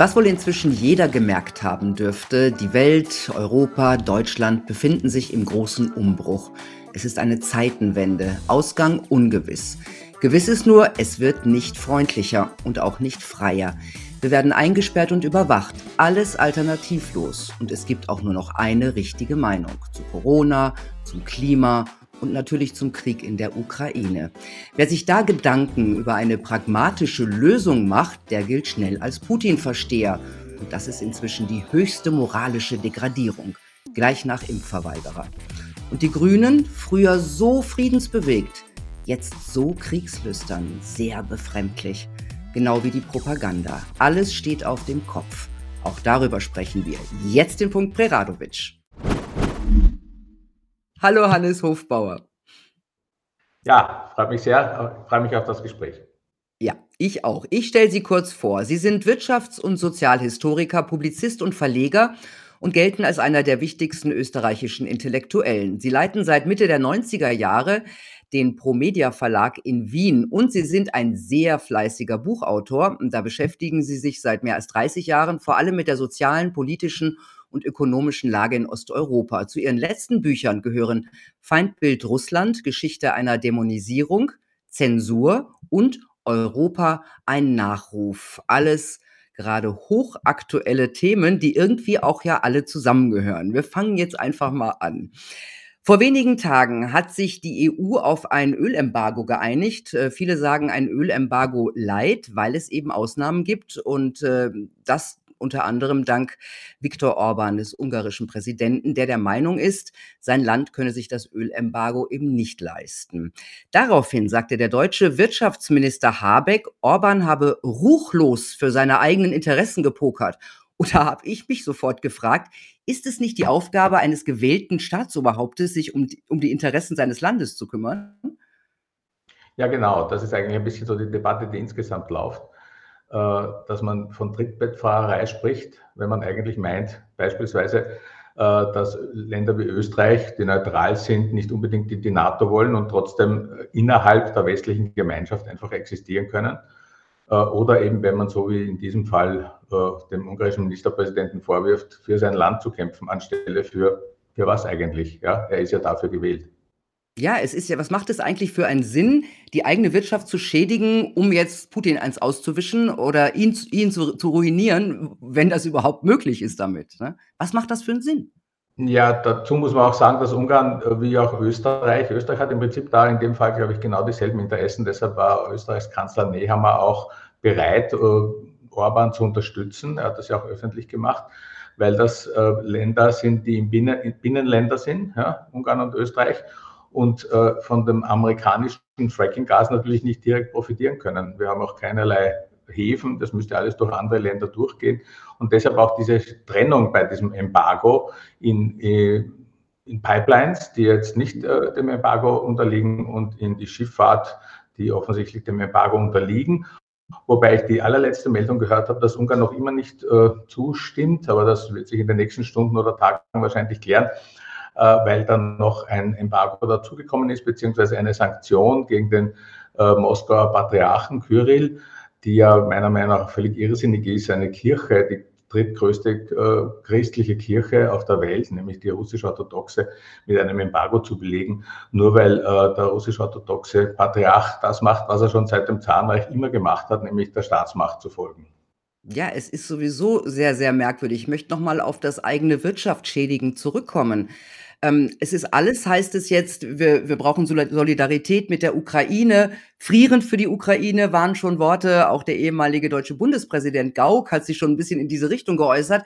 Was wohl inzwischen jeder gemerkt haben dürfte, die Welt, Europa, Deutschland befinden sich im großen Umbruch. Es ist eine Zeitenwende, Ausgang ungewiss. Gewiss ist nur, es wird nicht freundlicher und auch nicht freier. Wir werden eingesperrt und überwacht, alles alternativlos. Und es gibt auch nur noch eine richtige Meinung zu Corona, zum Klima und natürlich zum Krieg in der Ukraine. Wer sich da Gedanken über eine pragmatische Lösung macht, der gilt schnell als Putin-Versteher. Und das ist inzwischen die höchste moralische Degradierung, gleich nach Impfverweigerer. Und die Grünen, früher so friedensbewegt, jetzt so kriegslüstern, sehr befremdlich. Genau wie die Propaganda. Alles steht auf dem Kopf. Auch darüber sprechen wir. Jetzt den Punkt Preradovic. Hallo Hannes Hofbauer. Ja, freut mich sehr, freue mich auf das Gespräch. Ja, ich auch. Ich stelle Sie kurz vor. Sie sind Wirtschafts- und Sozialhistoriker, Publizist und Verleger und gelten als einer der wichtigsten österreichischen Intellektuellen. Sie leiten seit Mitte der 90er Jahre den Promedia Verlag in Wien und Sie sind ein sehr fleißiger Buchautor. Da beschäftigen Sie sich seit mehr als 30 Jahren vor allem mit der sozialen, politischen und ökonomischen Lage in Osteuropa. Zu ihren letzten Büchern gehören Feindbild Russland, Geschichte einer Dämonisierung, Zensur und Europa ein Nachruf. Alles gerade hochaktuelle Themen, die irgendwie auch ja alle zusammengehören. Wir fangen jetzt einfach mal an. Vor wenigen Tagen hat sich die EU auf ein Ölembargo geeinigt. Äh, viele sagen ein Ölembargo light, weil es eben Ausnahmen gibt und äh, das unter anderem dank Viktor Orban, des ungarischen Präsidenten, der der Meinung ist, sein Land könne sich das Ölembargo eben nicht leisten. Daraufhin sagte der deutsche Wirtschaftsminister Habeck, Orban habe ruchlos für seine eigenen Interessen gepokert. Und da habe ich mich sofort gefragt, ist es nicht die Aufgabe eines gewählten Staatsoberhauptes, sich um die, um die Interessen seines Landes zu kümmern? Ja, genau. Das ist eigentlich ein bisschen so die Debatte, die insgesamt läuft. Äh, dass man von Trittbettfahrerei spricht, wenn man eigentlich meint, beispielsweise, äh, dass Länder wie Österreich, die neutral sind, nicht unbedingt die NATO wollen und trotzdem innerhalb der westlichen Gemeinschaft einfach existieren können. Äh, oder eben, wenn man so wie in diesem Fall dem ungarischen Ministerpräsidenten vorwirft, für sein Land zu kämpfen, anstelle für, für was eigentlich? Ja, er ist ja dafür gewählt. Ja, es ist ja, was macht es eigentlich für einen Sinn, die eigene Wirtschaft zu schädigen, um jetzt Putin eins auszuwischen oder ihn, ihn zu, zu ruinieren, wenn das überhaupt möglich ist damit? Ne? Was macht das für einen Sinn? Ja, dazu muss man auch sagen, dass Ungarn äh, wie auch Österreich, Österreich hat im Prinzip da in dem Fall, glaube ich, genau dieselben Interessen. Deshalb war Österreichs Kanzler Nehammer auch bereit, äh, Orban zu unterstützen. Er hat das ja auch öffentlich gemacht, weil das äh, Länder sind, die im Binnen, Binnenländer sind, ja, Ungarn und Österreich und äh, von dem amerikanischen Fracking-Gas natürlich nicht direkt profitieren können. Wir haben auch keinerlei Häfen, das müsste alles durch andere Länder durchgehen. Und deshalb auch diese Trennung bei diesem Embargo in, äh, in Pipelines, die jetzt nicht äh, dem Embargo unterliegen, und in die Schifffahrt, die offensichtlich dem Embargo unterliegen. Wobei ich die allerletzte Meldung gehört habe, dass Ungarn noch immer nicht äh, zustimmt, aber das wird sich in den nächsten Stunden oder Tagen wahrscheinlich klären. Äh, weil dann noch ein Embargo dazugekommen ist, beziehungsweise eine Sanktion gegen den äh, Moskauer Patriarchen Kyrill, die ja meiner Meinung nach völlig irrsinnig ist, eine Kirche, die drittgrößte äh, christliche Kirche auf der Welt, nämlich die russisch-orthodoxe, mit einem Embargo zu belegen, nur weil äh, der russisch-orthodoxe Patriarch das macht, was er schon seit dem Zahnreich immer gemacht hat, nämlich der Staatsmacht zu folgen. Ja, es ist sowieso sehr, sehr merkwürdig. Ich möchte noch mal auf das eigene Wirtschaftsschädigen zurückkommen. Ähm, es ist alles, heißt es jetzt, wir, wir brauchen Solidarität mit der Ukraine. Frieren für die Ukraine waren schon Worte. Auch der ehemalige deutsche Bundespräsident Gauck hat sich schon ein bisschen in diese Richtung geäußert.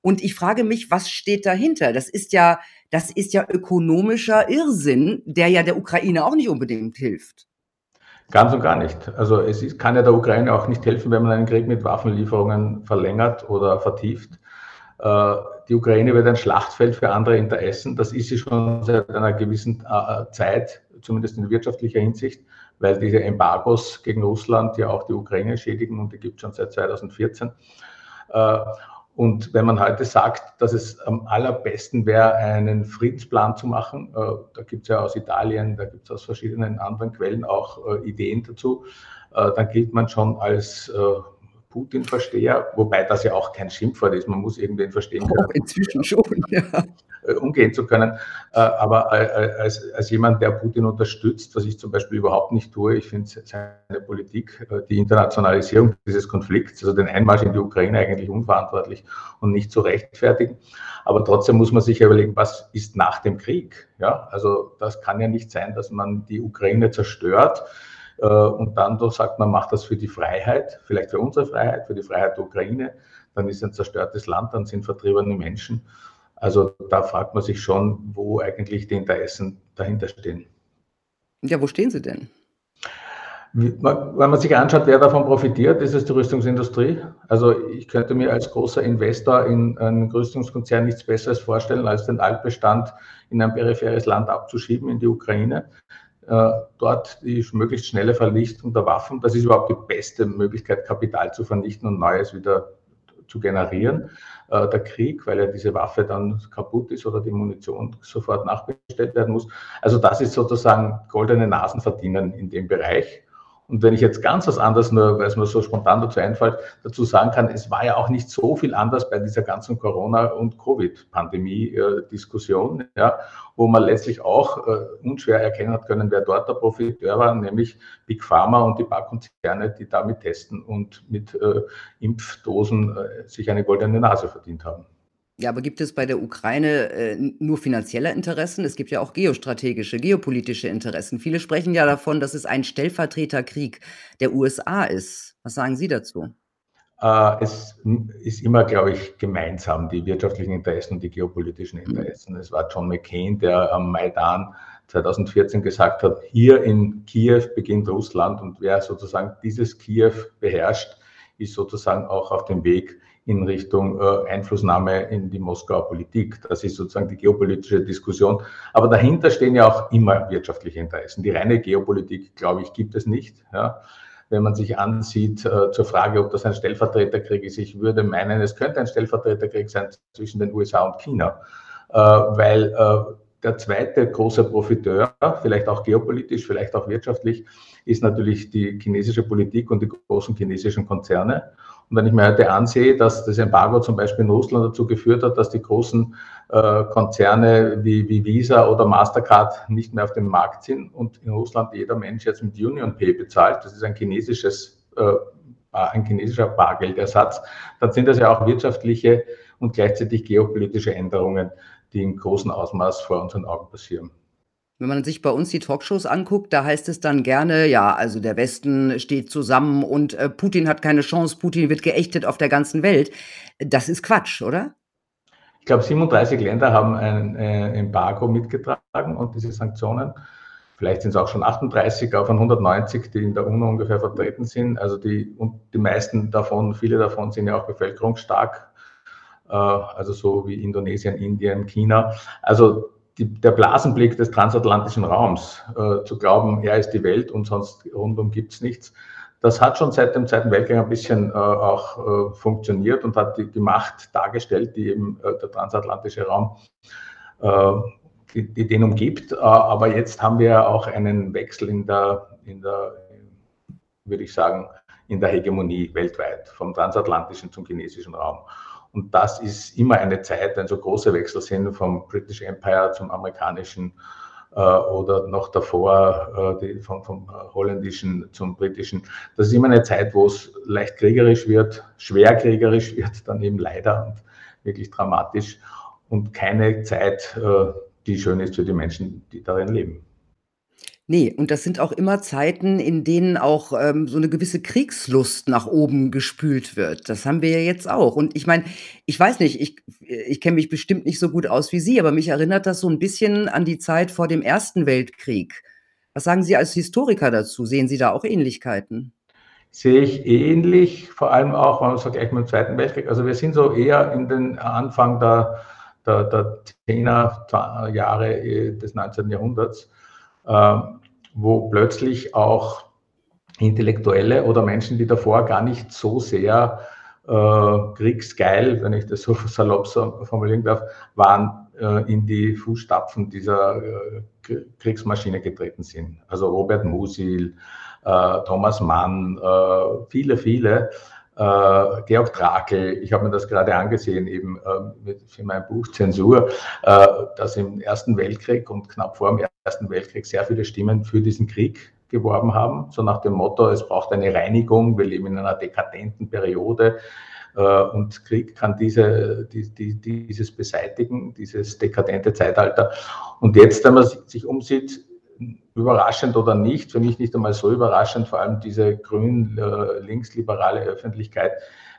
Und ich frage mich, was steht dahinter? Das ist ja, das ist ja ökonomischer Irrsinn, der ja der Ukraine auch nicht unbedingt hilft. Ganz und gar nicht. Also es ist, kann ja der Ukraine auch nicht helfen, wenn man einen Krieg mit Waffenlieferungen verlängert oder vertieft. Äh, die Ukraine wird ein Schlachtfeld für andere Interessen. Das ist sie schon seit einer gewissen äh, Zeit, zumindest in wirtschaftlicher Hinsicht, weil diese Embargos gegen Russland ja auch die Ukraine schädigen und die gibt es schon seit 2014. Äh, und wenn man heute sagt, dass es am allerbesten wäre, einen Friedensplan zu machen, da gibt es ja aus Italien, da gibt es aus verschiedenen anderen Quellen auch Ideen dazu, dann gilt man schon als Putin-Versteher, wobei das ja auch kein Schimpfwort ist, man muss irgendwen verstehen können. Inzwischen schon, ja. Äh, umgehen zu können. Äh, aber als, als jemand, der Putin unterstützt, was ich zum Beispiel überhaupt nicht tue, ich finde seine Politik, die Internationalisierung dieses Konflikts, also den Einmarsch in die Ukraine eigentlich unverantwortlich und nicht zu rechtfertigen. Aber trotzdem muss man sich überlegen, was ist nach dem Krieg? Ja, also das kann ja nicht sein, dass man die Ukraine zerstört äh, und dann doch sagt, man macht das für die Freiheit, vielleicht für unsere Freiheit, für die Freiheit der Ukraine, dann ist ein zerstörtes Land, dann sind vertriebene Menschen. Also da fragt man sich schon, wo eigentlich die Interessen dahinter stehen. Ja, wo stehen sie denn? Wenn man sich anschaut, wer davon profitiert, ist es die Rüstungsindustrie. Also ich könnte mir als großer Investor in einen Rüstungskonzern nichts Besseres vorstellen, als den Altbestand in ein peripheres Land abzuschieben, in die Ukraine. Äh, dort die möglichst schnelle Vernichtung der Waffen. Das ist überhaupt die beste Möglichkeit, Kapital zu vernichten und Neues wieder zu generieren. Äh, der Krieg, weil ja diese Waffe dann kaputt ist oder die Munition sofort nachbestellt werden muss. Also das ist sozusagen goldene Nasen verdienen in dem Bereich. Und wenn ich jetzt ganz was anderes, nur weil es mir so spontan dazu einfällt, dazu sagen kann, es war ja auch nicht so viel anders bei dieser ganzen Corona- und Covid-Pandemie-Diskussion, ja, wo man letztlich auch äh, unschwer erkennen hat können, wer dort der Profiteur war, nämlich Big Pharma und die paar Konzerne, die damit testen und mit äh, Impfdosen äh, sich eine goldene Nase verdient haben. Ja, aber gibt es bei der Ukraine äh, nur finanzielle Interessen? Es gibt ja auch geostrategische, geopolitische Interessen. Viele sprechen ja davon, dass es ein Stellvertreterkrieg der USA ist. Was sagen Sie dazu? Äh, es ist immer, glaube ich, gemeinsam die wirtschaftlichen Interessen und die geopolitischen mhm. Interessen. Mhm. Es war John McCain, der am Maidan 2014 gesagt hat, hier in Kiew beginnt Russland und wer sozusagen dieses Kiew beherrscht, ist sozusagen auch auf dem Weg in Richtung äh, Einflussnahme in die Moskauer Politik. Das ist sozusagen die geopolitische Diskussion. Aber dahinter stehen ja auch immer wirtschaftliche Interessen. Die reine Geopolitik, glaube ich, gibt es nicht. Ja. Wenn man sich ansieht äh, zur Frage, ob das ein Stellvertreterkrieg ist, ich würde meinen, es könnte ein Stellvertreterkrieg sein zwischen den USA und China, äh, weil äh, der zweite große Profiteur, vielleicht auch geopolitisch, vielleicht auch wirtschaftlich, ist natürlich die chinesische Politik und die großen chinesischen Konzerne. Und wenn ich mir heute ansehe, dass das Embargo zum Beispiel in Russland dazu geführt hat, dass die großen äh, Konzerne wie, wie Visa oder Mastercard nicht mehr auf dem Markt sind und in Russland jeder Mensch jetzt mit Union Pay bezahlt, das ist ein chinesisches, äh, ein chinesischer Bargeldersatz, dann sind das ja auch wirtschaftliche und gleichzeitig geopolitische Änderungen, die in großem Ausmaß vor unseren Augen passieren. Wenn man sich bei uns die Talkshows anguckt, da heißt es dann gerne, ja, also der Westen steht zusammen und äh, Putin hat keine Chance, Putin wird geächtet auf der ganzen Welt. Das ist Quatsch, oder? Ich glaube, 37 Länder haben ein äh, Embargo mitgetragen und diese Sanktionen. Vielleicht sind es auch schon 38 von 190, die in der UNO ungefähr vertreten sind. Also die, und die meisten davon, viele davon sind ja auch bevölkerungsstark, äh, also so wie Indonesien, Indien, China. Also die, der Blasenblick des transatlantischen Raums, äh, zu glauben, er ist die Welt und sonst rundum gibt es nichts, das hat schon seit dem Zweiten Weltkrieg ein bisschen äh, auch äh, funktioniert und hat die, die, Macht dargestellt, die eben äh, der transatlantische Raum äh, die, die, den umgibt. Äh, aber jetzt haben wir auch einen Wechsel in der, in der würde ich sagen, in der Hegemonie weltweit, vom transatlantischen zum chinesischen Raum. Und das ist immer eine Zeit, wenn so große Wechsel sind vom British Empire zum amerikanischen äh, oder noch davor äh, die, vom, vom holländischen zum britischen. Das ist immer eine Zeit, wo es leicht kriegerisch wird, schwer kriegerisch wird, dann eben leider und wirklich dramatisch und keine Zeit, äh, die schön ist für die Menschen, die darin leben. Ne, und das sind auch immer Zeiten, in denen auch, ähm, so 'ne gewisse Kriegslust nach oben gespült wird. Das haben wir ja jetzt auch. Und ich meine, ich weiß nicht, ich ich kenne mich bestimmt nicht so gut aus wie Sie, aber mich erinnert das so 'n bisschen an die Zeit vor dem Ersten Weltkrieg. Was sagen Sie als Historiker dazu? Sehen Sie da auch Ähnlichkeiten? Sehe ich ähnlich, vor allem auch, wenn man vergleicht mit dem Zweiten Weltkrieg. Also, wir sind so eher in den Anfang der der der 10er Jahre, äh, des 19. Jahrhunderts. Ähm, wo plötzlich auch Intellektuelle oder Menschen, die davor gar nicht so sehr äh, kriegsgeil, wenn ich das so salopp formulieren darf, waren äh, in die Fußstapfen dieser äh, Kriegsmaschine getreten sind. Also Robert Musil, Thomas Mann, viele, viele, äh, Georg Trakel, ich habe mir das gerade angesehen, eben äh, für mein Buch Zensur, äh, dass im Ersten Weltkrieg und knapp vor dem Ersten Weltkrieg sehr viele Stimmen für diesen Krieg geworben haben, so nach dem Motto, es braucht eine Reinigung, wir leben in einer dekadenten Periode äh, und Krieg kann diese, die, die, dieses beseitigen, dieses dekadente Zeitalter. Und jetzt, wenn man sich umsieht, überraschend oder nicht, für mich nicht einmal so überraschend, vor allem diese grün-linksliberale äh, Öffentlichkeit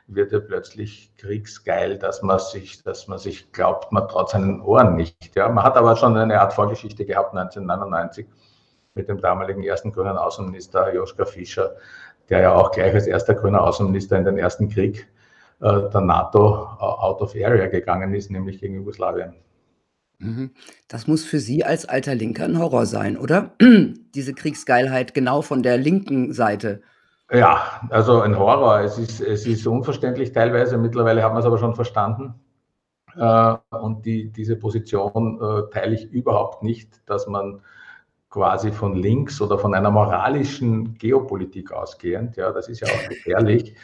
wird ja plötzlich kriegsgeil, dass man sich, dass man sich glaubt, man traut seinen Ohren nicht. Ja, man hat aber schon eine Art Vorgeschichte gehabt 1999 mit dem damaligen ersten grünen Außenminister Joschka Fischer, der ja auch gleich als erster grüner Außenminister in den ersten Krieg äh, der NATO out of area gegangen ist, nämlich gegen Jugoslawien. Mhm. Das muss für Sie als alter Linker ein Horror sein, oder? Diese Kriegsgeilheit genau von der linken Seite. Ja, also ein Horror. Es ist, es ist unverständlich teilweise. Mittlerweile haben wir es aber schon verstanden. Äh, und die, diese Position äh, teile ich überhaupt nicht, dass man quasi von links oder von einer moralischen Geopolitik ausgehend, ja, das ist ja auch gefährlich,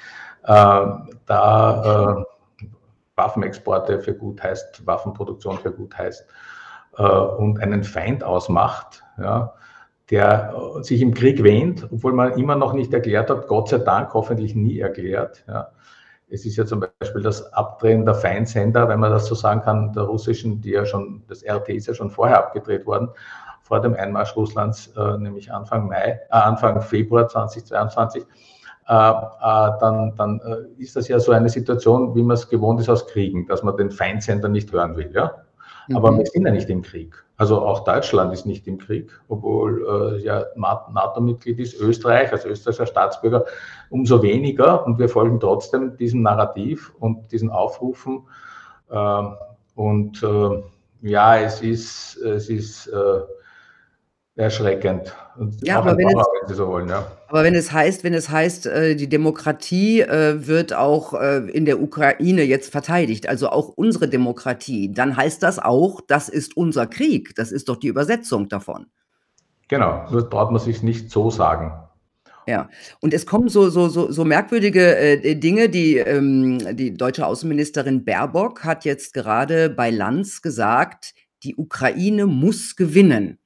äh, da Waffenexporte für gut heißt, Waffenproduktion für gut heißt äh, und einen Feind ausmacht, ja, der sich im Krieg wähnt, obwohl man immer noch nicht erklärt hat, Gott sei Dank hoffentlich nie erklärt. Ja. Es ist ja zum Beispiel das Abdrehen der Feindsender, wenn man das so sagen kann, der russischen, die ja schon, das RT ist ja schon vorher abgedreht worden, vor dem Einmarsch Russlands, äh, nämlich Anfang Mai, äh, Anfang Februar 2022. Äh, äh, dann, dann äh, ist das ja so eine Situation, wie man es gewohnt ist aus Kriegen, dass man den Feindsender nicht hören will. Ja? Mhm. Aber wir sind ja nicht im Krieg. Also auch Deutschland ist nicht im Krieg, obwohl äh, ja NATO-Mitglied ist, Österreich als österreichischer Staatsbürger umso weniger und wir folgen trotzdem diesem Narrativ und diesen Aufrufen. Äh, und äh, ja, es ist, es ist erschreckend. Ja, aber wenn, Power, es, wenn so wollen, ja. aber wenn es heißt, wenn es heißt, äh, die Demokratie äh, wird auch äh, in der Ukraine jetzt verteidigt, also auch unsere Demokratie, dann heißt das auch, das ist unser Krieg. Das ist doch die Übersetzung davon. Genau, nur traut man sich nicht so sagen. Ja, und es kommen so, so, so, so merkwürdige äh, Dinge. Die, ähm, die deutsche Außenministerin Baerbock hat jetzt gerade bei Lanz gesagt, die Ukraine muss gewinnen.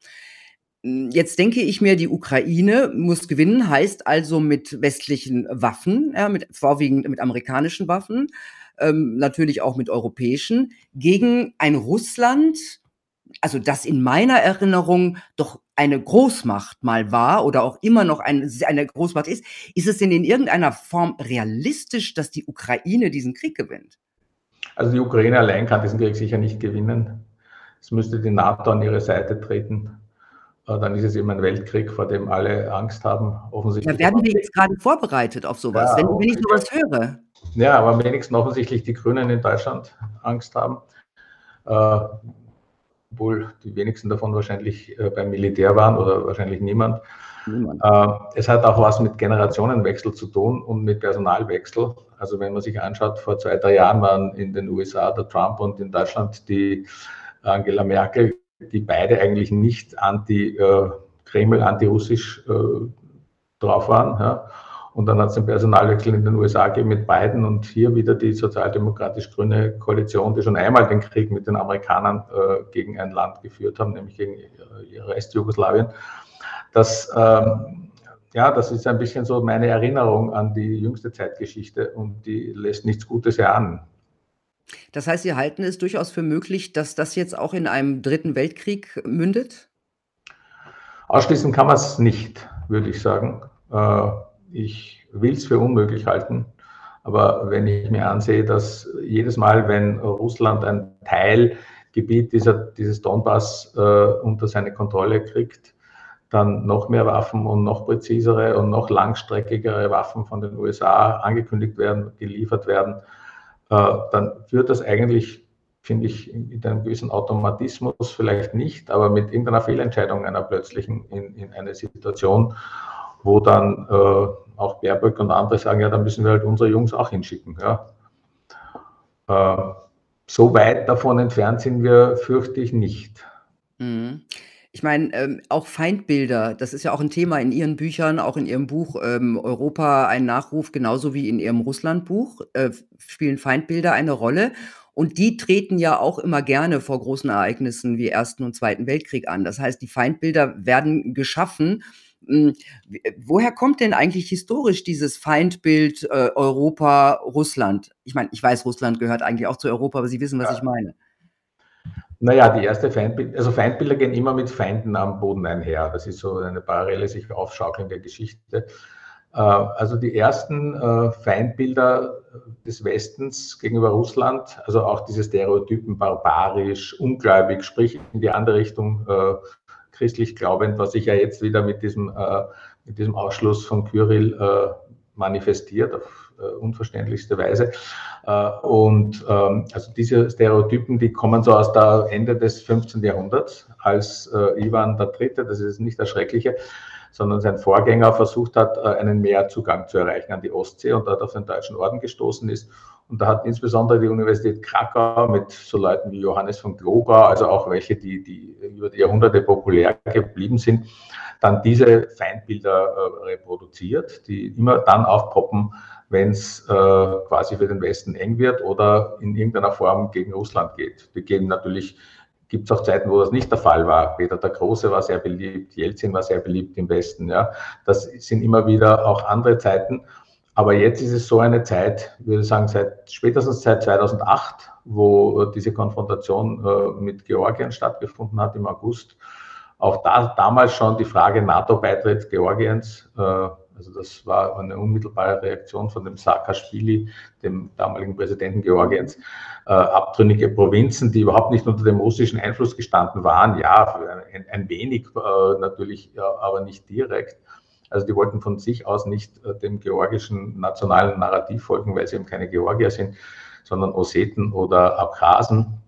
Hm, jetzt denke ich mir, die Ukraine muss gewinnen, heißt also mit westlichen Waffen, ja, mit, vorwiegend mit amerikanischen Waffen, ähm, natürlich auch mit europäischen, gegen ein Russland, also das in meiner Erinnerung doch eine Großmacht mal war oder auch immer noch ein, eine Großmacht ist. Ist es denn in irgendeiner Form realistisch, dass die Ukraine diesen Krieg gewinnt? Also die Ukraine allein kann diesen Krieg sicher nicht gewinnen. Es müsste die NATO an ihre Seite treten. Äh, dann ist es eben ein Weltkrieg, vor dem alle Angst haben, offensichtlich. Da werden wir jetzt gerade vorbereitet auf sowas, ja, wenn, wenn ich sowas höre. Ja, aber am wenigsten offensichtlich die Grünen in Deutschland Angst haben. Äh, obwohl die wenigsten davon wahrscheinlich äh, beim Militär waren oder wahrscheinlich niemand. niemand. Äh, es hat auch was mit Generationenwechsel zu tun und mit Personalwechsel. Also wenn man sich anschaut, vor zwei, drei Jahren waren in den USA der Trump und in Deutschland die Angela Merkel die beide eigentlich nicht anti-Kreml, äh, anti-russisch äh, drauf waren. Ja. Und dann hat es den Personalwechsel in den USA gegeben mit beiden und hier wieder die sozialdemokratisch-grüne Koalition, die schon einmal den Krieg mit den Amerikanern äh, gegen ein Land geführt haben, nämlich gegen äh, Restjugoslawien. Das, ähm, ja, das ist ein bisschen so meine Erinnerung an die jüngste Zeitgeschichte und die lässt nichts Gutes erahnen. Das heißt, Sie halten es durchaus für möglich, dass das jetzt auch in einem Dritten Weltkrieg mündet? Ausschließen kann man es nicht, würde ich sagen. Äh, ich will es für unmöglich halten. Aber wenn ich mir ansehe, dass jedes Mal, wenn Russland ein Teilgebiet dieser, dieses Donbass äh, unter seine Kontrolle kriegt, dann noch mehr Waffen und noch präzisere und noch langstreckigere Waffen von den USA angekündigt werden, geliefert werden, dann führt das eigentlich, finde ich, mit einem gewissen Automatismus vielleicht nicht, aber mit irgendeiner Fehlentscheidung einer plötzlichen in, in eine Situation, wo dann äh, auch Baerböck und andere sagen, ja, dann müssen wir halt unsere Jungs auch hinschicken. Ja. Äh, so weit davon entfernt sind wir, fürchte ich nicht. Mhm. Ich meine, ähm, auch Feindbilder, das ist ja auch ein Thema in Ihren Büchern, auch in Ihrem Buch ähm, Europa ein Nachruf, genauso wie in Ihrem Russlandbuch, äh, spielen Feindbilder eine Rolle. Und die treten ja auch immer gerne vor großen Ereignissen wie Ersten und Zweiten Weltkrieg an. Das heißt, die Feindbilder werden geschaffen. Hm, woher kommt denn eigentlich historisch dieses Feindbild äh, Europa, Russland? Ich meine, ich weiß, Russland gehört eigentlich auch zu Europa, aber Sie wissen, was ja. ich meine. Naja, die erste Feindbild, also Feindbilder gehen immer mit Feinden am Boden einher. Das ist so eine parallele sich aufschaukelnde Geschichte. Äh, also die ersten äh, Feindbilder des Westens gegenüber Russland, also auch diese Stereotypen barbarisch, ungläubig, sprich in die andere Richtung äh, christlich glaubend, was sich ja jetzt wieder mit diesem, mit diesem Ausschluss von Kyrill manifestiert auf unverständlichste Weise. Und ähm, also diese Stereotypen, die kommen so aus der Ende des 15. Jahrhunderts, als Ivan III., das ist nicht das Schreckliche, sondern sein Vorgänger versucht hat, äh, einen Meerzugang zu erreichen an die Ostsee und dort auf den Deutschen Orden gestoßen ist. Und da hat insbesondere die Universität Krakau mit so Leuten wie Johannes von Glogau, also auch welche, die, die über die Jahrhunderte populär geblieben sind, dann diese Feindbilder äh, reproduziert, die immer dann aufpoppen, wenn es äh, quasi für den Westen eng wird oder in irgendeiner Form gegen Russland geht. Die gehen natürlich gibt es auch Zeiten, wo das nicht der Fall war. Peter der Große war sehr beliebt, Jelzin war sehr beliebt im Westen. Ja. Das sind immer wieder auch andere Zeiten. Aber jetzt ist es so eine Zeit, ich würde sagen, seit, spätestens seit 2008, wo diese Konfrontation äh, mit Georgien stattgefunden hat im August. Auch da, damals schon die Frage NATO-Beitritt Georgiens. Äh, also das war eine unmittelbare Reaktion von dem Saakashvili, dem damaligen Präsidenten Georgiens. Äh, abtrünnige Provinzen, die überhaupt nicht unter dem russischen Einfluss gestanden waren. Ja, ein, ein wenig äh, natürlich, ja, aber nicht direkt. Also die wollten von sich aus nicht äh, dem georgischen nationalen Narrativ folgen, weil sie eben keine Georgier sind, sondern Osseten oder Abkhasen.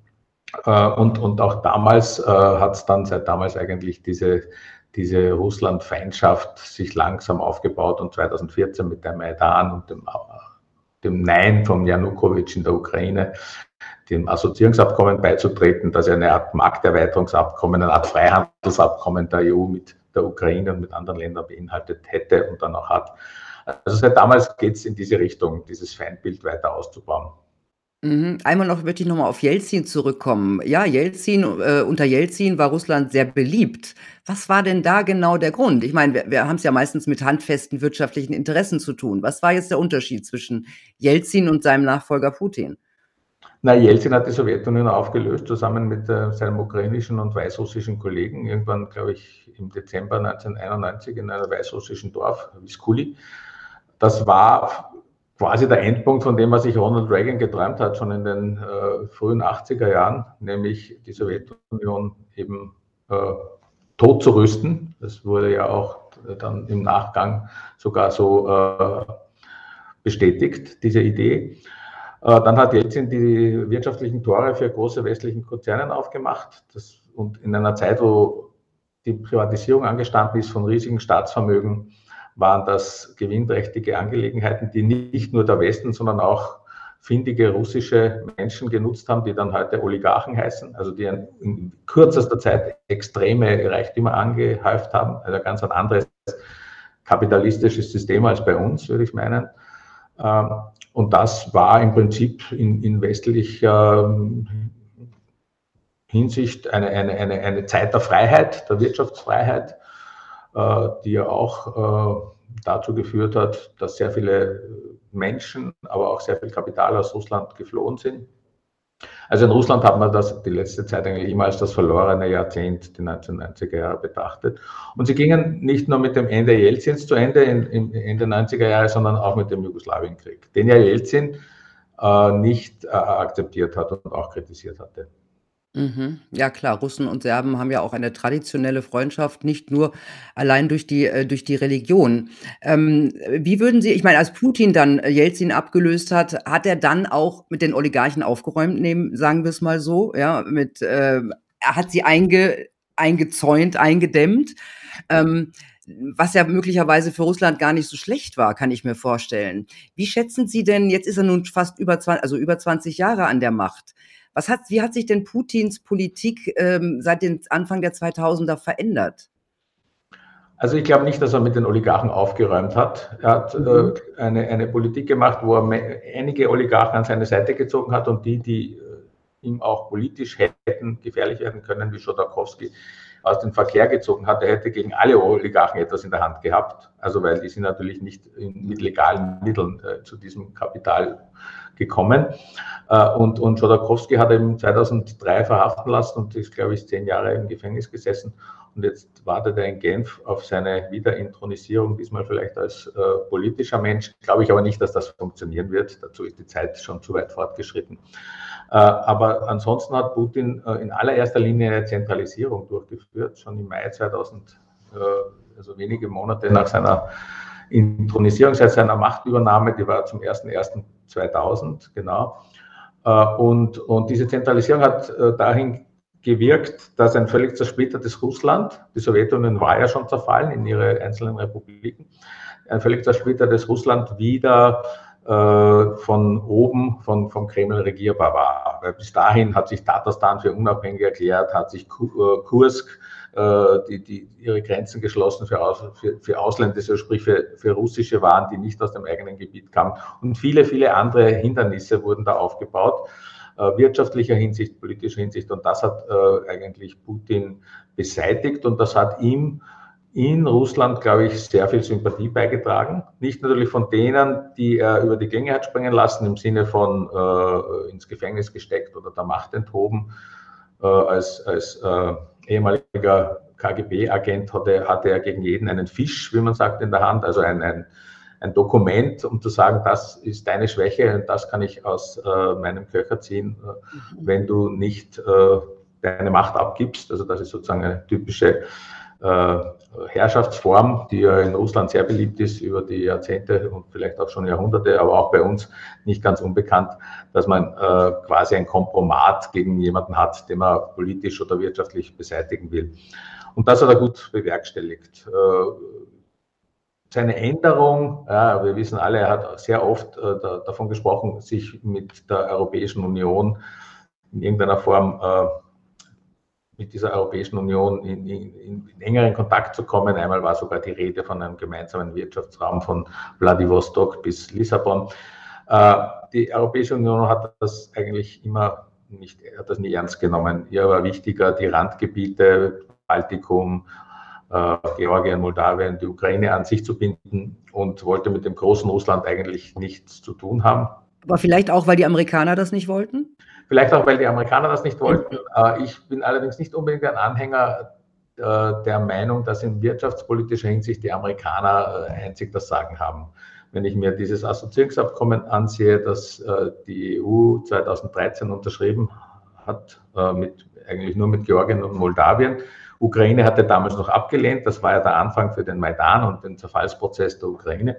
Äh, und, und auch damals äh, hat es dann seit damals eigentlich diese diese Russland-Feindschaft sich langsam aufgebaut und 2014 mit dem Maidan und dem, dem Nein von Janukowitsch in der Ukraine, dem Assoziierungsabkommen beizutreten, das ja eine Art Markterweiterungsabkommen, eine Art Freihandelsabkommen der EU mit der Ukraine und mit anderen Ländern beinhaltet hätte und dann auch hat. Also seit damals geht es in diese Richtung, dieses Feindbild weiter auszubauen. Mhm. Einmal noch möchte ich noch mal auf Jelzin zurückkommen. Ja, Jelzin äh, unter Jelzin war Russland sehr beliebt. Was war denn da genau der Grund? Ich meine, wir wir es ja meistens mit handfesten wirtschaftlichen Interessen zu tun. Was war jetzt der Unterschied zwischen Jelzin und seinem Nachfolger Putin? Na, Jelzin hat die Sowjetunion aufgelöst, zusammen mit äh, seinem ukrainischen und weißrussischen Kollegen, irgendwann, glaube ich, im Dezember 1991 in einem weißrussischen Dorf, Viskuli. Das war quasi der Endpunkt von dem, was sich Ronald Reagan geträumt hat, schon in den äh, frühen 80er Jahren, nämlich die Sowjetunion eben äh, tot zu rüsten. Das wurde ja auch dann im Nachgang sogar so äh, bestätigt, diese Idee. Äh, dann hat Jelzin die wirtschaftlichen Tore für große westlichen Konzernen aufgemacht. Das, und in einer Zeit, wo die Privatisierung angestanden ist von riesigen Staatsvermögen, waren das gewinnträchtige Angelegenheiten, die nicht nur der Westen, sondern auch findige russische Menschen genutzt haben, die dann heute Oligarchen heißen, also die in kürzester Zeit extreme Reichtümer angehäuft haben, also ganz ein anderes kapitalistisches System als bei uns, würde ich meinen. Ähm, und das war im Prinzip in, in westlicher Hinsicht eine, eine, eine, eine Zeit der Freiheit, der Wirtschaftsfreiheit, äh, die ja auch äh, dazu geführt hat, dass sehr viele Menschen, aber auch sehr viel Kapital aus Russland geflohen sind. Also in Russland hat man das die letzte Zeit eigentlich immer als das verlorene Jahrzehnt, die 1990er Jahre betrachtet. Und sie gingen nicht nur mit dem Ende Jelzins zu Ende in, in Ende 90er Jahre, sondern auch mit dem Jugoslawienkrieg, den ja Jelzin äh, nicht äh, akzeptiert hat und auch kritisiert hatte. Mhm. Ja klar, Russen und Serben haben ja auch eine traditionelle Freundschaft, nicht nur allein durch die äh, durch die Religion. Ähm, wie würden Sie ich meine, als Putin dann äh, Jelzin abgelöst hat, hat er dann auch mit den Oligarchen aufgeräumt, nehmen sagen wir es mal so, ja, mit äh, er hat sie einge eingezäunt, eingedämmt, ähm, was ja möglicherweise für Russland gar nicht so schlecht war, kann ich mir vorstellen. Wie schätzen Sie denn jetzt ist er nun fast über 20, also über 20 Jahre an der Macht. Was hat, wie hat sich denn Putins Politik ähm, seit dem Anfang der 2000er verändert? Also ich glaube nicht, dass er mit den Oligarchen aufgeräumt hat. Er hat äh, mhm. eine, eine Politik gemacht, wo er einige Oligarchen an seine Seite gezogen hat und die, die äh, ihm auch politisch hätten gefährlich werden können, wie Schodorkowski, aus dem Verkehr gezogen hat. Er hätte gegen alle Oligarchen etwas in der Hand gehabt. Also weil die sind natürlich nicht in, mit legalen Mitteln äh, zu diesem Kapital gekommen. Äh, und, und Schodorkowski hat ihn 2003 verhaften lassen und ist, glaube ich, zehn Jahre im Gefängnis gesessen. Und jetzt wartet er in Genf auf seine Wiederintronisierung, diesmal vielleicht als äh, politischer Mensch. Glaube ich aber nicht, dass das funktionieren wird. Dazu ist die Zeit schon zu weit fortgeschritten. Äh, aber ansonsten hat Putin äh, in allererster Linie eine Zentralisierung durchgeführt, schon im Mai 2000, äh, also wenige Monate nach seiner Intronisierung, seit seiner Machtübernahme, die war zum 01.01.2000, genau. Und, und diese Zentralisierung hat dahin gewirkt, dass ein völlig zersplittertes Russland, die Sowjetunion war ja schon zerfallen in ihre einzelnen Republiken, ein völlig zersplittertes Russland wieder äh, von oben, von, vom Kreml regierbar war. Weil bis dahin hat sich Tatarstan für unabhängig erklärt, hat sich äh, Kursk äh, die, die ihre Grenzen geschlossen für, Aus, für, für Ausländische, sprich für, für russische Waren, die nicht aus dem eigenen Gebiet kamen. Und viele, viele andere Hindernisse wurden da aufgebaut. Äh, wirtschaftlicher Hinsicht, politischer Hinsicht. Und das hat äh, eigentlich Putin beseitigt und das hat ihm in Russland, glaube ich, sehr viel Sympathie beigetragen. Nicht natürlich von denen, die er über die Gänge hat springen lassen, im Sinne von äh, ins Gefängnis gesteckt oder der Macht enthoben. Äh, als als äh, ehemaliger KGB-Agent hatte, hatte er gegen jeden einen Fisch, wie man sagt, in der Hand, also ein, ein ein Dokument, um zu sagen, das ist deine Schwäche und das kann ich aus äh, meinem Köcher ziehen, äh, mhm. wenn du nicht äh, deine Macht abgibst. Also das ist sozusagen eine typische Herrschaftsform, die ja in Russland sehr beliebt ist über die Jahrzehnte und vielleicht auch schon Jahrhunderte, aber auch bei uns nicht ganz unbekannt, dass man äh, quasi ein Kompromat gegen jemanden hat, den man politisch oder wirtschaftlich beseitigen will. Und das hat er gut bewerkstelligt. Äh, seine Änderung, ja, wir wissen alle, er hat sehr oft äh, da, davon gesprochen, sich mit der Europäischen Union in irgendeiner Form äh, mit dieser Europäischen Union in, in, in, engeren Kontakt zu kommen. Einmal war sogar die Rede von einem gemeinsamen Wirtschaftsraum von Vladivostok bis Lissabon. Äh, die Europäische Union hat das eigentlich immer nicht, hat das nie ernst genommen. Ihr war wichtiger die Randgebiete, Baltikum, äh, Georgien, Moldawien, die Ukraine an sich zu binden und wollte mit dem großen Russland eigentlich nichts zu tun haben. Aber vielleicht auch, weil die Amerikaner das nicht wollten? Vielleicht auch, weil die Amerikaner das nicht wollten. Äh, ich bin allerdings nicht unbedingt ein Anhänger äh, der Meinung, dass in wirtschaftspolitischer Hinsicht die Amerikaner einzig das Sagen haben. Wenn ich mir dieses Assoziierungsabkommen ansehe, das die EU 2013 unterschrieben hat, mit, eigentlich nur mit Georgien und Moldawien, Ukraine hatte damals noch abgelehnt, das war ja der Anfang für den Maidan und den Zerfallsprozess der Ukraine.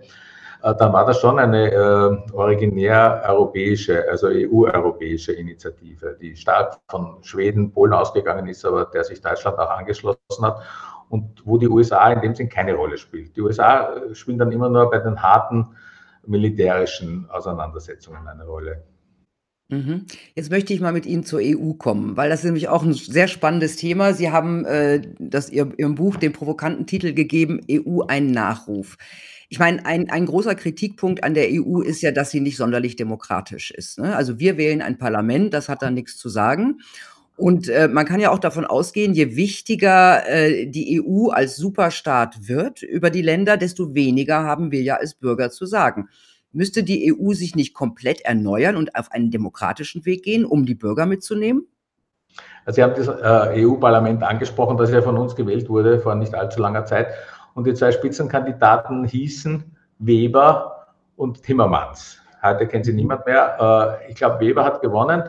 Äh, dann war das schon eine äh, originär europäische, also EU-europäische Initiative, die stark von Schweden, Polen ausgegangen ist, aber der sich Deutschland auch angeschlossen hat und wo die USA in dem Sinn keine Rolle spielt. Die USA äh, spielen dann immer nur bei den harten militärischen Auseinandersetzungen eine Rolle. Mhm. Jetzt möchte ich mal mit Ihnen zur EU kommen, weil das ist nämlich auch ein sehr spannendes Thema. Sie haben äh, das ihr, Ihrem Buch den provokanten Titel gegeben, EU ein Nachruf. Ich meine, ein, ein großer Kritikpunkt an der EU ist ja, dass sie nicht sonderlich demokratisch ist. Ne? Also wir wählen ein Parlament, das hat da nichts zu sagen. Und äh, man kann ja auch davon ausgehen, je wichtiger äh, die EU als Superstaat wird über die Länder, desto weniger haben wir ja als Bürger zu sagen. Müsste die EU sich nicht komplett erneuern und auf einen demokratischen Weg gehen, um die Bürger mitzunehmen? Sie haben das äh, EU-Parlament angesprochen, das ja von uns gewählt wurde vor nicht allzu langer Zeit. Und die zwei Spitzenkandidaten hießen Weber und Timmermans. Heute kennt sie niemand mehr. Äh, ich glaube, Weber hat gewonnen.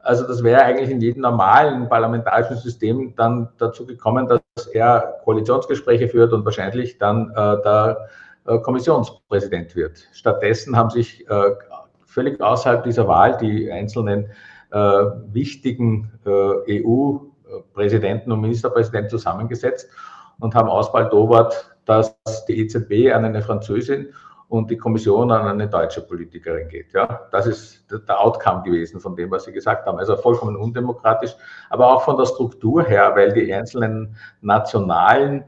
Also das wäre eigentlich in jedem normalen parlamentarischen System dann dazu gekommen, dass er Koalitionsgespräche führt und wahrscheinlich dann äh, der Kommissionspräsident wird. Stattdessen haben sich äh, völlig außerhalb dieser Wahl die einzelnen äh, wichtigen EU-Präsidenten und Ministerpräsidenten zusammengesetzt und haben ausbaldobert, dass die EZB an eine Französin und die Kommission an eine deutsche Politikerin geht. Ja, das ist der Outcome gewesen von dem, was Sie gesagt haben. Also vollkommen undemokratisch, aber auch von der Struktur her, weil die einzelnen nationalen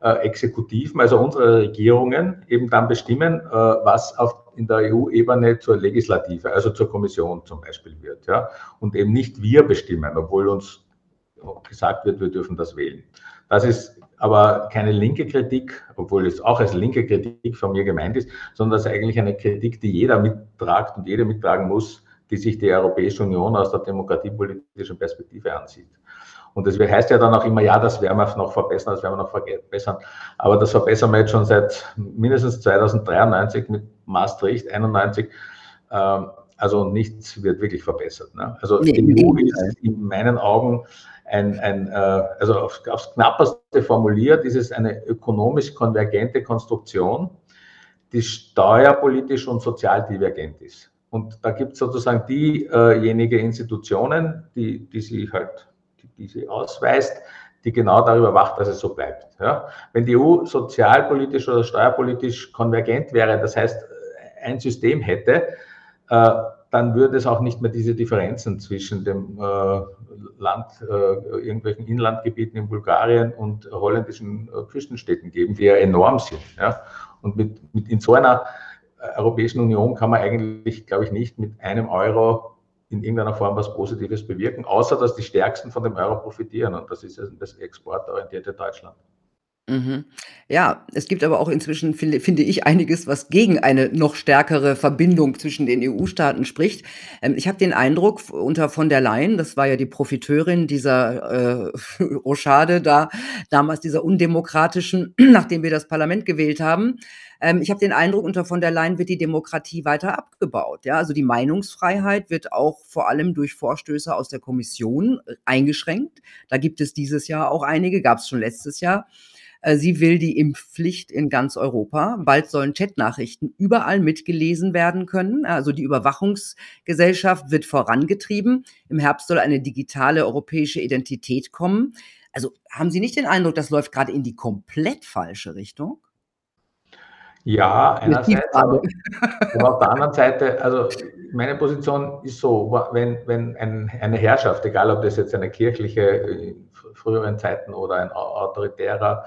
äh, Exekutiven, also unsere Regierungen, eben dann bestimmen, äh, was auf, in der EU-Ebene zur Legislative, also zur Kommission zum Beispiel wird. Ja? Und eben nicht wir bestimmen, obwohl uns gesagt wird, wir dürfen das wählen. Das ist aber keine linke Kritik, obwohl es auch als linke Kritik von mir gemeint ist, sondern das ist eigentlich eine Kritik, die jeder mittragt und jeder mittragen muss, die sich die Europäische Union aus der demokratiepolitischen Perspektive ansieht. Und das heißt ja dann auch immer, ja, das werden wir noch verbessern, das werden wir noch verbessern. Aber das verbessern wir jetzt schon seit mindestens 2093 mit Maastricht, 91. Ähm, also nichts wird wirklich verbessert. Ne? Also nee, die EU ist in meinen Augen ein, ein äh, also aufs, aufs knappeste formuliert, ist es eine ökonomisch konvergente Konstruktion, die steuerpolitisch und sozial divergent ist. Und da gibt es sozusagen diejenigen Institutionen, die, die sie halt, die, sie ausweist, die genau darüber wacht, dass es so bleibt. Ja? Wenn die EU sozialpolitisch oder steuerpolitisch konvergent wäre, das heißt ein System hätte, äh, dann würde es auch nicht mehr diese Differenzen zwischen dem äh, Land, äh, irgendwelchen Inlandgebieten in Bulgarien und holländischen äh, Küstenstädten geben, die ja enorm sind. Ja? Und mit, mit in so einer Europäischen Union kann man eigentlich, glaube ich, nicht mit einem Euro in irgendeiner Form was Positives bewirken, außer dass die Stärksten von dem Euro profitieren. Und das ist das exportorientierte Deutschland. Mhm. Ja, es gibt aber auch inzwischen, finde, finde ich, einiges, was gegen eine noch stärkere Verbindung zwischen den EU-Staaten spricht. Ähm, ich habe den Eindruck, unter von der Leyen, das war ja die Profiteurin dieser äh, Rochade da, damals dieser undemokratischen, nachdem wir das Parlament gewählt haben, ähm, ich habe den Eindruck, unter von der Leyen wird die Demokratie weiter abgebaut. Ja, also die Meinungsfreiheit wird auch vor allem durch Vorstöße aus der Kommission äh, eingeschränkt. Da gibt es dieses Jahr auch einige, gab es schon letztes Jahr. Äh, sie will die Impfpflicht in ganz Europa. Bald sollen Chatnachrichten überall mitgelesen werden können. Also die Überwachungsgesellschaft wird vorangetrieben. Im Herbst soll eine digitale europäische Identität kommen. Also haben Sie nicht den Eindruck, das läuft gerade in die komplett falsche Richtung? Ja, einerseits, aber, aber, auf der anderen Seite, also meine Position ist so, wenn, wenn ein, eine Herrschaft, egal ob das jetzt eine kirchliche in früheren Zeiten oder ein autoritärer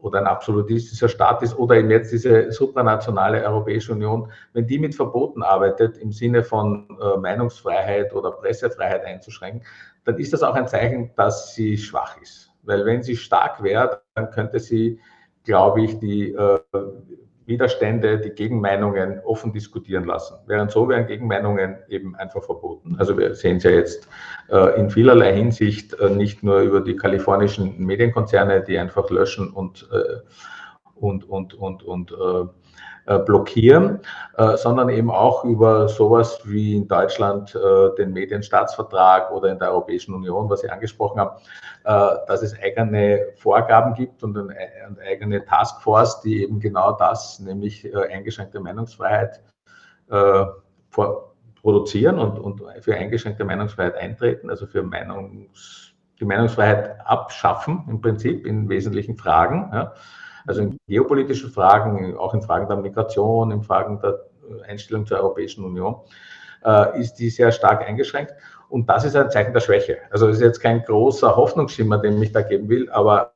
oder ein absolutistischer Staat ist oder eben jetzt diese supranationale Europäische Union, wenn die mit Verboten arbeitet im Sinne von äh, Meinungsfreiheit oder Pressefreiheit einzuschränken, dann ist das auch ein Zeichen, dass sie schwach ist. Weil wenn sie stark wäre, dann könnte sie, glaube ich, die äh, Widerstände, die Gegenmeinungen offen diskutieren lassen. Während so wären Gegenmeinungen eben einfach verboten. Also wir sehen es ja jetzt äh, in vielerlei Hinsicht äh, nicht nur über die kalifornischen Medienkonzerne, die einfach löschen und, äh, und, und, und, und äh, blockieren, äh, sondern eben auch über sowas wie in Deutschland äh, den Medienstaatsvertrag oder in der Europäischen Union, was Sie angesprochen haben, dass es eigene Vorgaben gibt und eine eigene Taskforce, die eben genau das, nämlich eingeschränkte Meinungsfreiheit produzieren und, für eingeschränkte Meinungsfreiheit eintreten, also für Meinungs, die Meinungsfreiheit abschaffen im Prinzip in wesentlichen Fragen. Also in geopolitischen Fragen, auch in Fragen der Migration, in Fragen der Einstellung zur Europäischen Union, äh, ist die sehr stark eingeschränkt. Und das ist ein Zeichen der Schwäche. Also es ist jetzt kein großer Hoffnungsschimmer, den ich da geben will, aber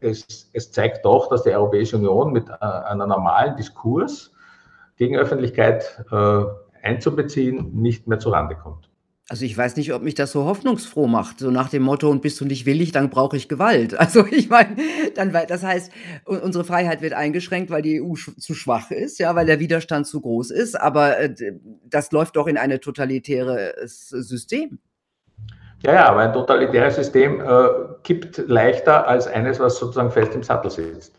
es, es zeigt doch, dass die Europäische Union mit äh, einer normalen Diskurs gegen Öffentlichkeit äh, einzubeziehen nicht mehr zurande kommt. Also, ich weiß nicht, ob mich das so hoffnungsfroh macht, so nach dem Motto: „Und bist du nicht willig, dann brauche ich Gewalt.“ Also, ich meine, dann das heißt, unsere Freiheit wird eingeschränkt, weil die EU zu schwach ist, ja, weil der Widerstand zu groß ist, aber, äh, das läuft doch in ein totalitäres System. Ja, ja, aber ein totalitäres System, äh, kippt leichter als eines, was sozusagen fest im Sattel sitzt.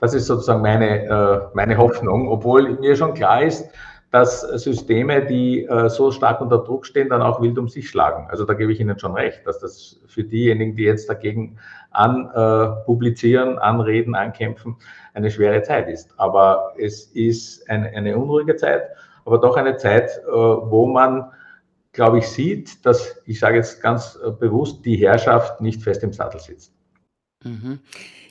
Das ist sozusagen meine, äh, meine Hoffnung, obwohl mir schon klar ist, dass Systeme, die äh, so stark unter Druck stehen, dann auch wild um sich schlagen. Also da gebe ich Ihnen schon recht, dass das für diejenigen, die jetzt dagegen anpublizieren, äh, anreden, ankämpfen, eine schwere Zeit ist. Aber es ist eine, eine unruhige Zeit, aber doch eine Zeit, äh, wo man, glaube ich, sieht, dass, ich sage jetzt ganz äh, bewusst, die Herrschaft nicht fest im Sattel sitzt. Mhm.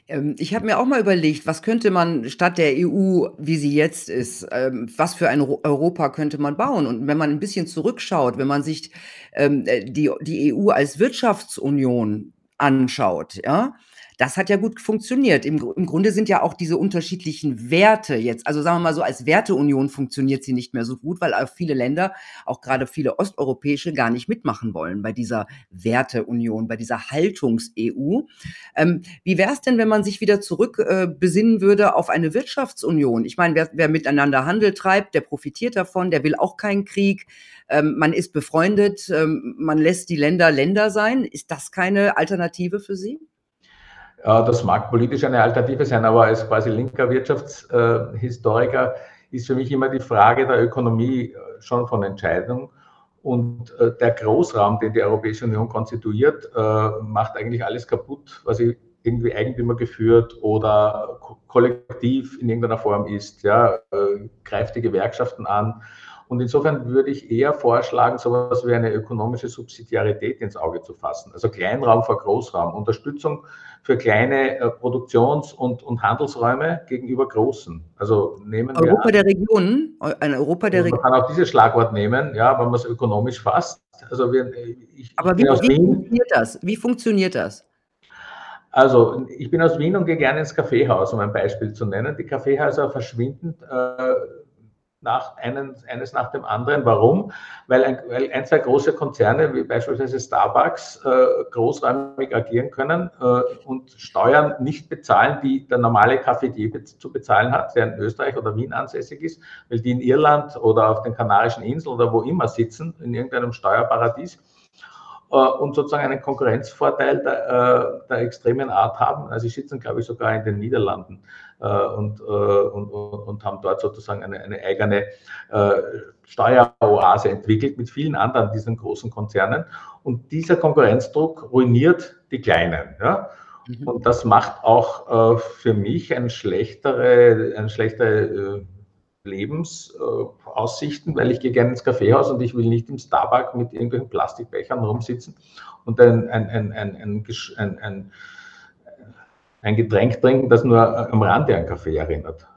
Ähm, ich habe mir auch mal überlegt, was könnte man statt der EU, wie sie jetzt ist, ähm, was für ein Europa könnte man bauen? Und wenn man ein bisschen zurückschaut, wenn man sich ähm, äh, die, die EU als Wirtschaftsunion anschaut, ja, das hat ja gut funktioniert. Im, Im Grunde sind ja auch diese unterschiedlichen Werte jetzt, also sagen wir mal so, als Werteunion funktioniert sie nicht mehr so gut, weil auch viele Länder, auch gerade viele osteuropäische, gar nicht mitmachen wollen bei dieser Werteunion, bei dieser Haltungs-EU. Ähm, wie wäre es denn, wenn man sich wieder zurück äh, besinnen würde auf eine Wirtschaftsunion? Ich meine, wer, wer miteinander Handel treibt, der profitiert davon, der will auch keinen Krieg. Ähm, man ist befreundet, ähm, man lässt die Länder Länder sein. Ist das keine Alternative für Sie? Das mag politisch eine Alternative sein, aber als quasi linker Wirtschaftshistoriker ist für mich immer die Frage der Ökonomie äh, schon von Entscheidung. Und äh, der Großraum, den die Europäische Union konstituiert, äh, macht eigentlich alles kaputt, was irgendwie Eigentümer geführt oder kollektiv in irgendeiner Form ist. Ja, greift die Gewerkschaften an und insofern würde ich eher vorschlagen, so etwas wie eine ökonomische Subsidiarität ins Auge zu fassen. Also Kleinraum vor Großraum, Unterstützung für kleine äh, Produktions- und, und Handelsräume gegenüber großen. Also nehmen wir Europa an, der Regionen, ein Europa der Regionen. Man kann auch dieses Schlagwort nehmen, ja, wenn man es ökonomisch fasst. Also wir, ich, Aber wie, wie funktioniert das? Wie funktioniert das? Also, ich bin aus Wien und gehe gerne ins Kaffeehaus, um ein Beispiel zu nennen. Die Kaffeehäuser verschwinden äh, nach einen, eines nach dem anderen. Warum? Weil ein, weil ein, zwei große Konzerne, wie beispielsweise Starbucks, äh, großräumig agieren können äh, und Steuern nicht bezahlen, die der normale Cafetier zu bezahlen hat, der in Österreich oder Wien ansässig ist, weil die in Irland oder auf den Kanarischen Inseln oder wo immer sitzen, in irgendeinem Steuerparadies und sozusagen einen Konkurrenzvorteil der, äh, der extremen Art haben. Also sie sitzen, glaube ich, sogar in den Niederlanden äh, und, und, und haben dort sozusagen eine, eine eigene Steueroase entwickelt mit vielen anderen diesen großen Konzernen. Und dieser Konkurrenzdruck ruiniert die Kleinen. Ja? Mhm. Und das macht auch für mich ein schlechtere, eine schlechtere Lebensaussichten, weil ich gehe gerne ins Kaffeehaus und ich will nicht im Starbucks mit irgendwelchen Plastikbechern rumsitzen und ein, ein, ein, ein, Getränk trinken, das nur am Rande an Kaffee erinnert.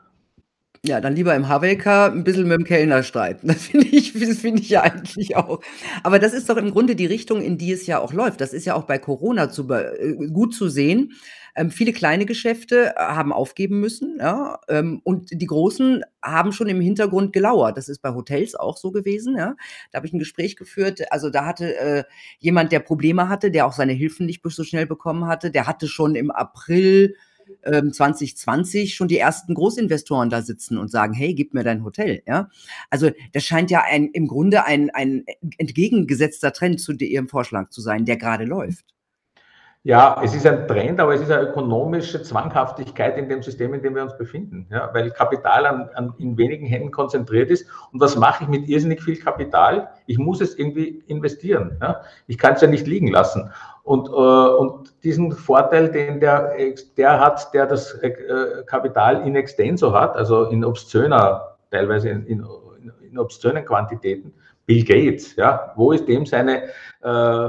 Ja, dann lieber im Havelka ein bisschen mit dem Kellner streiten. Das finde ich das finde ich ja eigentlich auch. Aber das ist doch im Grunde die Richtung, in die es ja auch läuft. Das ist ja auch bei Corona zu äh, gut zu sehen. Ähm, viele kleine Geschäfte äh, haben aufgeben müssen, ja, ähm, und die großen haben schon im Hintergrund gelauert. Das ist bei Hotels auch so gewesen, ja. Da habe ich ein Gespräch geführt. Also da hatte äh, jemand, der Probleme hatte, der auch seine Hilfen nicht so schnell bekommen hatte, der hatte schon im April 2020 ähm, schon die ersten Großinvestoren da sitzen und sagen, hey, gib mir dein Hotel. Ja? Also das scheint ja ein, im Grunde ein, ein entgegengesetzter Trend zu Ihrem Vorschlag zu sein, der gerade läuft. Ja, es ist ein Trend, aber es ist eine ökonomische Zwanghaftigkeit in dem System, in dem wir uns befinden, ja, weil Kapital an, an, in wenigen Händen konzentriert ist. Und was mache ich mit irrsinnig viel Kapital? Ich muss es irgendwie investieren. Ja. Ich kann es ja nicht liegen lassen. Und, äh, und diesen Vorteil, den der, der hat, der das äh, Kapital in extenso hat, also in obszöner, teilweise in, in, in obszönen Quantitäten, Bill Gates, ja, wo ist dem seine äh,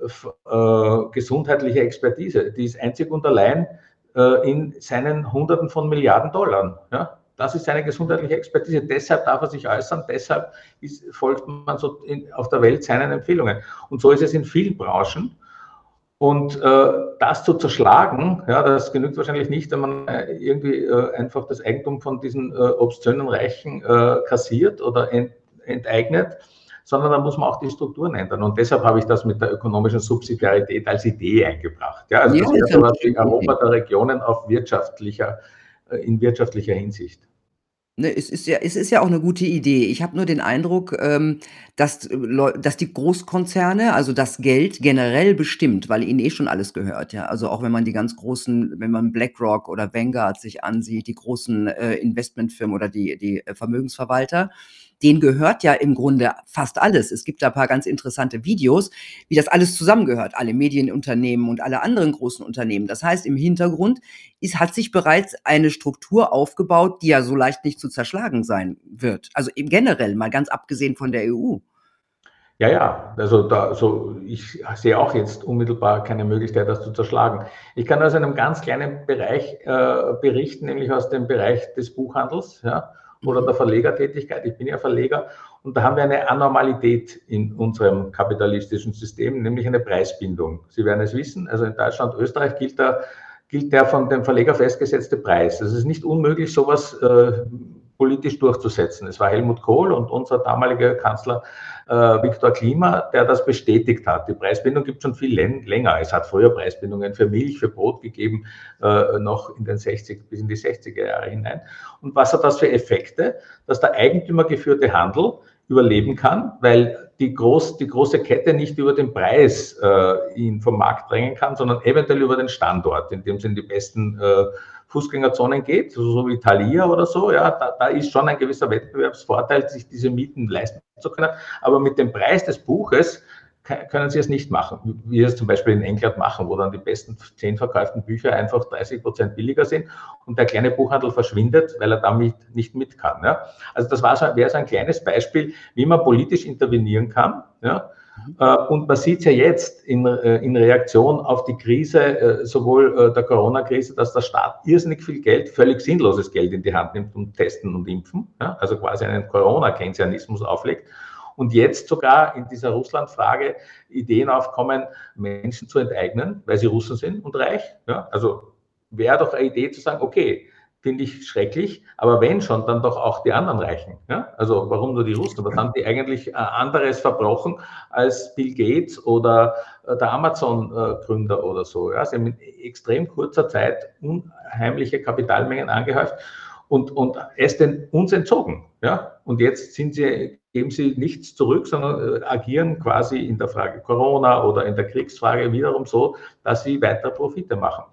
äh, gesundheitliche Expertise. Die ist einzig und allein äh, in seinen Hunderten von Milliarden Dollar. Ja? Das ist seine gesundheitliche Expertise. Deshalb darf er sich äußern, deshalb ist, folgt man so in, auf der Welt seinen Empfehlungen. Und so ist es in vielen Branchen. Und äh, das zu zerschlagen, ja, das genügt wahrscheinlich nicht, wenn man äh, irgendwie äh, einfach das Eigentum von diesen äh, obszönen Reichen kassiert oder ent, enteignet, sondern da muss man auch die Strukturen ändern. Und deshalb habe ich das mit der ökonomischen Subsidiarität als Idee eingebracht. Ja, also ja, das wäre sowas wie Europa der Regionen auf wirtschaftlicher, äh, in wirtschaftlicher Hinsicht. Ne, es ist ja es ist ja auch eine gute Idee. Ich habe nur den Eindruck, ähm, dass dass die Großkonzerne, also das Geld generell bestimmt, weil ihnen eh schon alles gehört, ja. Also, auch wenn man die ganz großen wenn man BlackRock oder Vanguard sich ansieht, die großen, äh, Investmentfirmen oder die die, äh, Vermögensverwalter, denen gehört ja im Grunde fast alles. Es gibt da ein paar ganz interessante Videos, wie das alles zusammengehört, alle Medienunternehmen und alle anderen großen Unternehmen. Das heißt, im Hintergrund ist, hat sich bereits eine Struktur aufgebaut, die ja so leicht nicht zu zerschlagen sein wird. Also eben generell, mal ganz abgesehen von der EU. Ja, ja, also da, so, ich sehe auch jetzt unmittelbar keine Möglichkeit, das zu zerschlagen. Ich kann aus einem ganz kleinen Bereich äh, berichten, nämlich aus dem Bereich des Buchhandels ja, oder der Verlegertätigkeit. Ich bin ja Verleger und da haben wir eine Anormalität in unserem kapitalistischen System, nämlich eine Preisbindung. Sie werden es wissen, also in Deutschland, Österreich gilt der, gilt der von dem Verleger festgesetzte Preis. Es ist nicht unmöglich, sowas äh, politisch durchzusetzen. Es war Helmut Kohl und unser damaliger Kanzler äh, Viktor Klima, der das bestätigt hat. Die Preisbindung gibt es schon viel länger. Es hat früher Preisbindungen für Milch, für Brot gegeben, äh, noch in den 60 bis in die 60er Jahre hinein. Und was hat das für Effekte? Dass der eigentümergeführte Handel überleben kann, weil die, groß, die große Kette nicht über den Preis äh, ihn vom Markt drängen kann, sondern eventuell über den Standort, in dem sind die besten äh, Fußgängerzonen geht, so, so wie Thalia oder so, ja, da, da ist schon ein gewisser Wettbewerbsvorteil, sich diese Mieten leisten zu können. Aber mit dem Preis des Buches können sie es nicht machen, wie es zum Beispiel in England machen, wo dann die besten zehn verkauften Bücher einfach 30 Prozent billiger sind und der kleine Buchhandel verschwindet, weil er damit nicht mit kann. Ja. Also das war so, wäre so ein kleines Beispiel, wie man politisch intervenieren kann. Ja. Äh, und man sieht ja jetzt in, äh, in Reaktion auf die Krise, äh, sowohl der Corona-Krise, dass der Staat irrsinnig viel Geld, völlig sinnloses Geld in die Hand nimmt, um Testen und Impfen, ja, also quasi einen Corona-Keynesianismus auflegt. Und jetzt sogar in dieser Russland-Frage Ideen aufkommen, Menschen zu enteignen, weil sie Russen sind und reich. Ja, also wäre doch eine Idee zu sagen, okay, finde ich schrecklich. Aber wenn schon, dann doch auch die anderen Reichen. Ja? Also warum nur die Russen? Was haben die eigentlich äh, anderes verbrochen als Bill Gates oder äh, der Amazon-Gründer oder so? Ja? Sie haben in extrem kurzer Zeit unheimliche Kapitalmengen angehäuft und, und es denn uns entzogen. Ja? Und jetzt sind sie, geben sie nichts zurück, sondern äh, agieren quasi in der Frage Corona oder in der Kriegsfrage wiederum so, dass sie weitere Profite machen.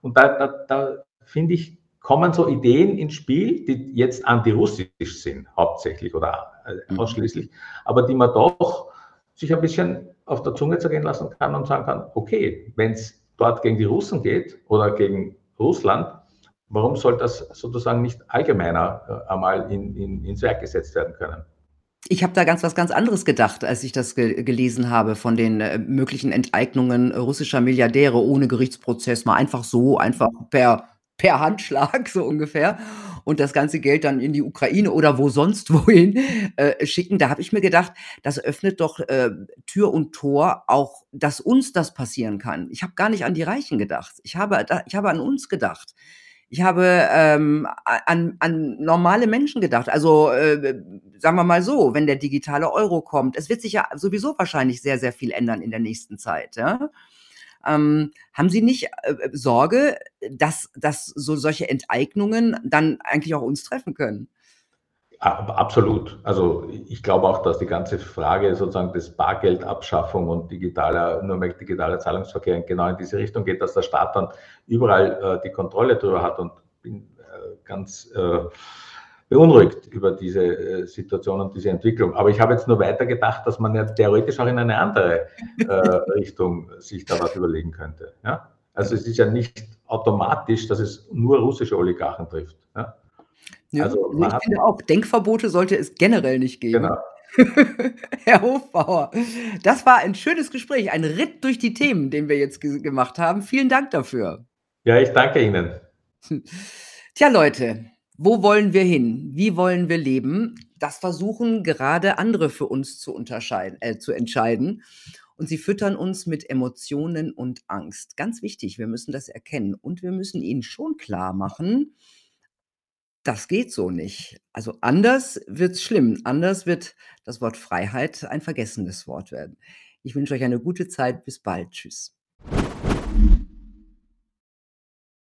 Und da, da, da finde ich, kommen so Ideen ins Spiel, die jetzt antirussisch sind, hauptsächlich oder äh, mhm. ausschließlich, aber die man doch sich ein bisschen auf der Zunge zergehen lassen kann und sagen kann, okay, wenn es dort gegen die Russen geht oder gegen Russland, warum soll das sozusagen nicht allgemeiner äh, einmal in, in, ins Werk gesetzt werden können? Ich habe da ganz was ganz anderes gedacht, als ich das ge gelesen habe von den äh, möglichen Enteignungen russischer Milliardäre ohne Gerichtsprozess, mal einfach so, einfach per per Handschlag so ungefähr und das ganze Geld dann in die Ukraine oder wo sonst wohin äh, schicken. Da habe ich mir gedacht, das öffnet doch äh, Tür und Tor, auch dass uns das passieren kann. Ich habe gar nicht an die Reichen gedacht. Ich habe, ich habe an uns gedacht. Ich habe ähm, an, an normale Menschen gedacht. Also äh, sagen wir mal so, wenn der digitale Euro kommt, es wird sich ja sowieso wahrscheinlich sehr, sehr viel ändern in der nächsten Zeit. Ja? Ähm, haben Sie nicht äh, äh, Sorge, dass, dass so solche Enteignungen dann eigentlich auch uns treffen können? Absolut. Also ich glaube auch, dass die ganze Frage sozusagen des Bargeldabschaffung und digitaler, nur mehr digitaler Zahlungsverkehr genau in diese Richtung geht, dass der Staat dann überall äh, die Kontrolle darüber hat und bin äh, ganz äh, beunruhigt über diese äh, Situation und diese Entwicklung. Aber ich habe jetzt nur weiter gedacht, dass man ja theoretisch auch in eine andere äh, Richtung sich da was überlegen könnte. Ja? Also es ist ja nicht automatisch, dass es nur russische Oligarchen trifft. Ja? Ja, also ich finde auch, Denkverbote sollte es generell nicht geben. Genau. Herr Hofbauer, das war ein schönes Gespräch, ein Ritt durch die Themen, den wir jetzt gemacht haben. Vielen Dank dafür. Ja, ich danke Ihnen. Tja, Leute, wo wollen wir hin? Wie wollen wir leben? Das versuchen gerade andere für uns zu unterscheiden, äh, zu entscheiden. Und sie füttern uns mit Emotionen und Angst. Ganz wichtig, wir müssen das erkennen. Und wir müssen ihnen schon klar machen, das geht so nicht. Also anders wird's schlimm. Anders wird das Wort Freiheit ein vergessenes Wort werden. Ich wünsche euch eine gute Zeit. Bis bald. Tschüss.